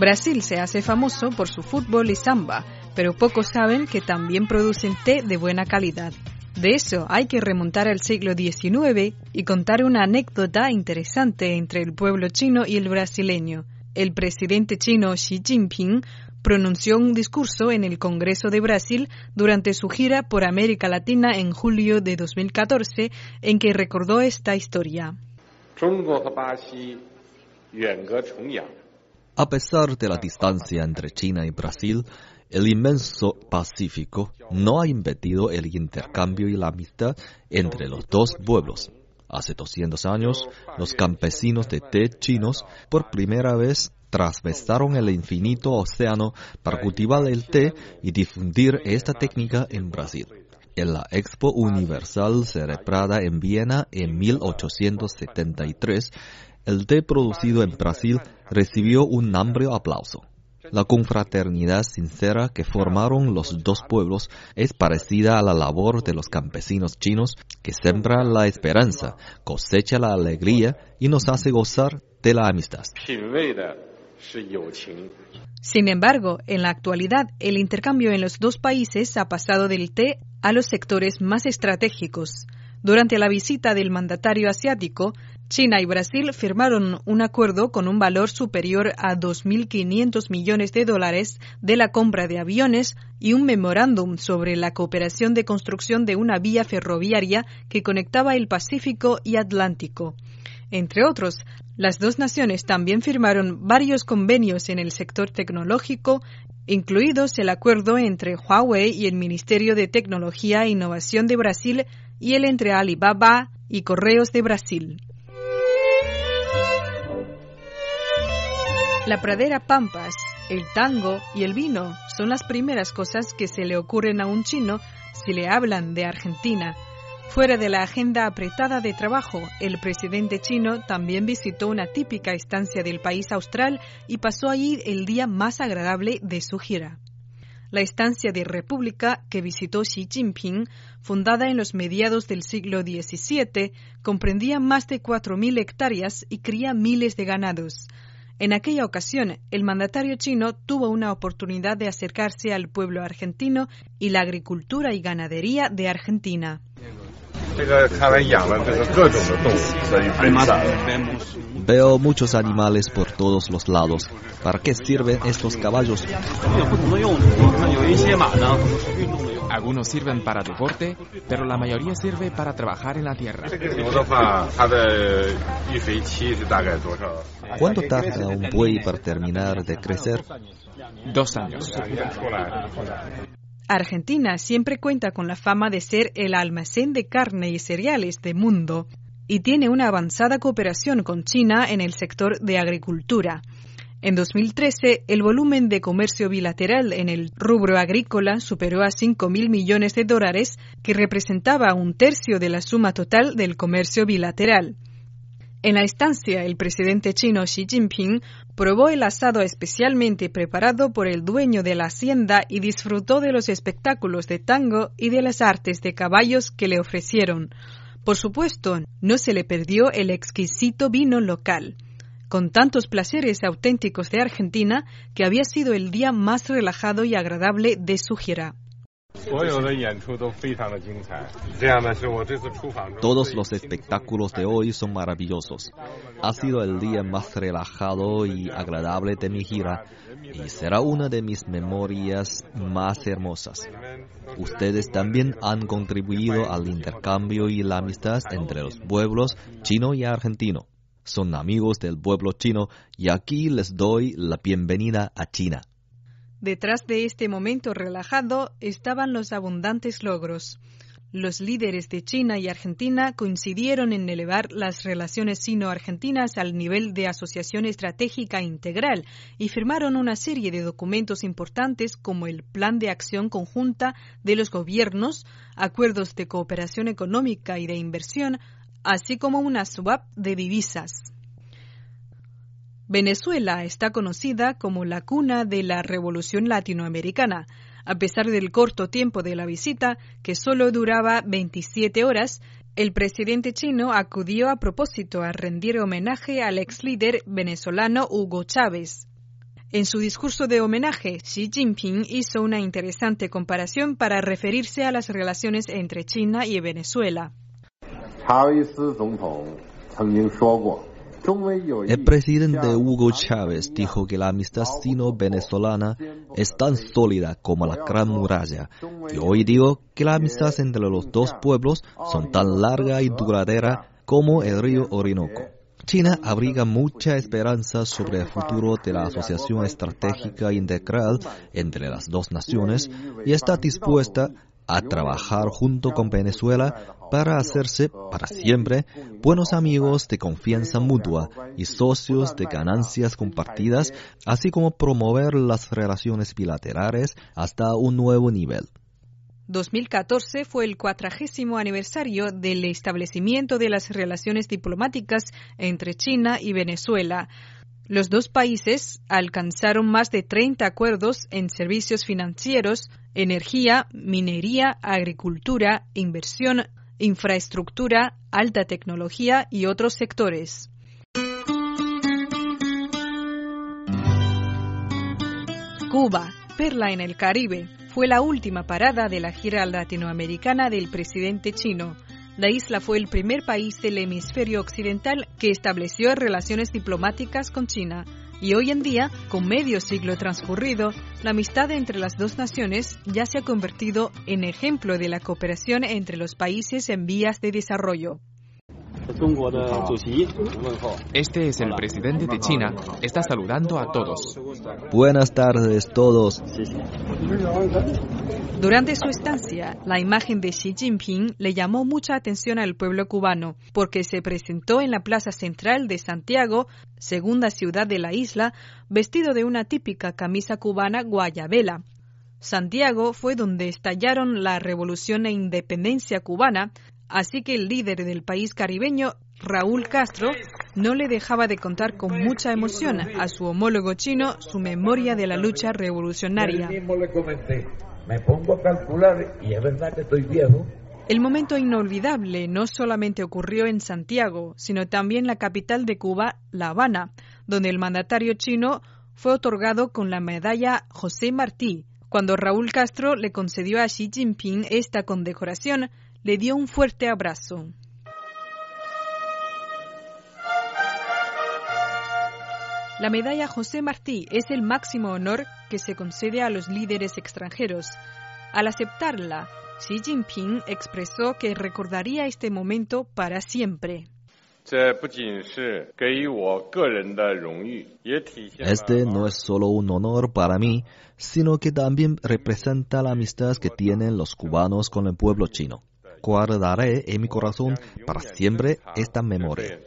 Brasil se hace famoso por su fútbol y samba, pero pocos saben que también producen té de buena calidad. De eso hay que remontar al siglo XIX y contar una anécdota interesante entre el pueblo chino y el brasileño. El presidente chino Xi Jinping pronunció un discurso en el Congreso de Brasil durante su gira por América Latina en julio de 2014 en que recordó esta historia. A pesar de la distancia entre China y Brasil, el inmenso Pacífico no ha impedido el intercambio y la amistad entre los dos pueblos. Hace 200 años, los campesinos de té chinos por primera vez travesaron el infinito océano para cultivar el té y difundir esta técnica en Brasil. En la Expo Universal celebrada en Viena en 1873, el té producido en Brasil recibió un amplio aplauso. La confraternidad sincera que formaron los dos pueblos es parecida a la labor de los campesinos chinos que sembra la esperanza, cosecha la alegría y nos hace gozar de la amistad. Sin embargo, en la actualidad, el intercambio en los dos países ha pasado del té a los sectores más estratégicos. Durante la visita del mandatario asiático, China y Brasil firmaron un acuerdo con un valor superior a 2.500 millones de dólares de la compra de aviones y un memorándum sobre la cooperación de construcción de una vía ferroviaria que conectaba el Pacífico y Atlántico. Entre otros, las dos naciones también firmaron varios convenios en el sector tecnológico, incluidos el acuerdo entre Huawei y el Ministerio de Tecnología e Innovación de Brasil y el entre Alibaba y Correos de Brasil. La pradera Pampas, el tango y el vino son las primeras cosas que se le ocurren a un chino si le hablan de Argentina. Fuera de la agenda apretada de trabajo, el presidente chino también visitó una típica estancia del país austral y pasó allí el día más agradable de su gira. La estancia de República que visitó Xi Jinping, fundada en los mediados del siglo XVII, comprendía más de 4.000 hectáreas y cría miles de ganados. En aquella ocasión, el mandatario chino tuvo una oportunidad de acercarse al pueblo argentino y la agricultura y ganadería de Argentina. Veo muchos animales por todos los lados. ¿Para qué sirven estos caballos? Algunos sirven para deporte, pero la mayoría sirve para trabajar en la tierra. ¿Cuánto tarda un buey para terminar de crecer? Dos años. Argentina siempre cuenta con la fama de ser el almacén de carne y cereales del mundo y tiene una avanzada cooperación con China en el sector de agricultura. En 2013, el volumen de comercio bilateral en el rubro agrícola superó a 5.000 millones de dólares, que representaba un tercio de la suma total del comercio bilateral. En la estancia, el presidente chino Xi Jinping probó el asado especialmente preparado por el dueño de la hacienda y disfrutó de los espectáculos de tango y de las artes de caballos que le ofrecieron. Por supuesto, no se le perdió el exquisito vino local, con tantos placeres auténticos de Argentina que había sido el día más relajado y agradable de su gira. Todos los espectáculos de hoy son maravillosos. Ha sido el día más relajado y agradable de mi gira y será una de mis memorias más hermosas. Ustedes también han contribuido al intercambio y la amistad entre los pueblos chino y argentino. Son amigos del pueblo chino y aquí les doy la bienvenida a China. Detrás de este momento relajado estaban los abundantes logros. Los líderes de China y Argentina coincidieron en elevar las relaciones sino-argentinas al nivel de asociación estratégica integral y firmaron una serie de documentos importantes como el Plan de Acción Conjunta de los Gobiernos, acuerdos de cooperación económica y de inversión, así como una swap de divisas. Venezuela está conocida como la cuna de la revolución latinoamericana. A pesar del corto tiempo de la visita, que solo duraba 27 horas, el presidente chino acudió a propósito a rendir homenaje al ex líder venezolano Hugo Chávez. En su discurso de homenaje, Xi Jinping hizo una interesante comparación para referirse a las relaciones entre China y Venezuela. El presidente Hugo Chávez dijo que la amistad sino-venezolana es tan sólida como la Gran Muralla. Y hoy digo que la amistad entre los dos pueblos son tan larga y duradera como el río Orinoco. China abriga mucha esperanza sobre el futuro de la asociación estratégica integral entre las dos naciones y está dispuesta a trabajar junto con Venezuela para hacerse para siempre buenos amigos de confianza mutua y socios de ganancias compartidas, así como promover las relaciones bilaterales hasta un nuevo nivel. 2014 fue el cuadragésimo aniversario del establecimiento de las relaciones diplomáticas entre China y Venezuela. Los dos países alcanzaron más de 30 acuerdos en servicios financieros, energía, minería, agricultura, inversión, infraestructura, alta tecnología y otros sectores. Cuba, perla en el Caribe, fue la última parada de la gira latinoamericana del presidente chino. La isla fue el primer país del hemisferio occidental que estableció relaciones diplomáticas con China y hoy en día, con medio siglo transcurrido, la amistad entre las dos naciones ya se ha convertido en ejemplo de la cooperación entre los países en vías de desarrollo. Este es el presidente de China. Está saludando a todos. Buenas tardes todos. Durante su estancia, la imagen de Xi Jinping le llamó mucha atención al pueblo cubano porque se presentó en la plaza central de Santiago, segunda ciudad de la isla, vestido de una típica camisa cubana guayabela. Santiago fue donde estallaron la revolución e independencia cubana, Así que el líder del país caribeño, Raúl Castro, no le dejaba de contar con mucha emoción a su homólogo chino su memoria de la lucha revolucionaria. me pongo a calcular y es verdad que estoy viejo. El momento inolvidable no solamente ocurrió en Santiago, sino también la capital de Cuba, La Habana, donde el mandatario chino fue otorgado con la medalla José Martí. Cuando Raúl Castro le concedió a Xi Jinping esta condecoración, le dio un fuerte abrazo. La medalla José Martí es el máximo honor que se concede a los líderes extranjeros. Al aceptarla, Xi Jinping expresó que recordaría este momento para siempre. Este no es solo un honor para mí, sino que también representa la amistad que tienen los cubanos con el pueblo chino guardaré en mi corazón para siempre esta memoria.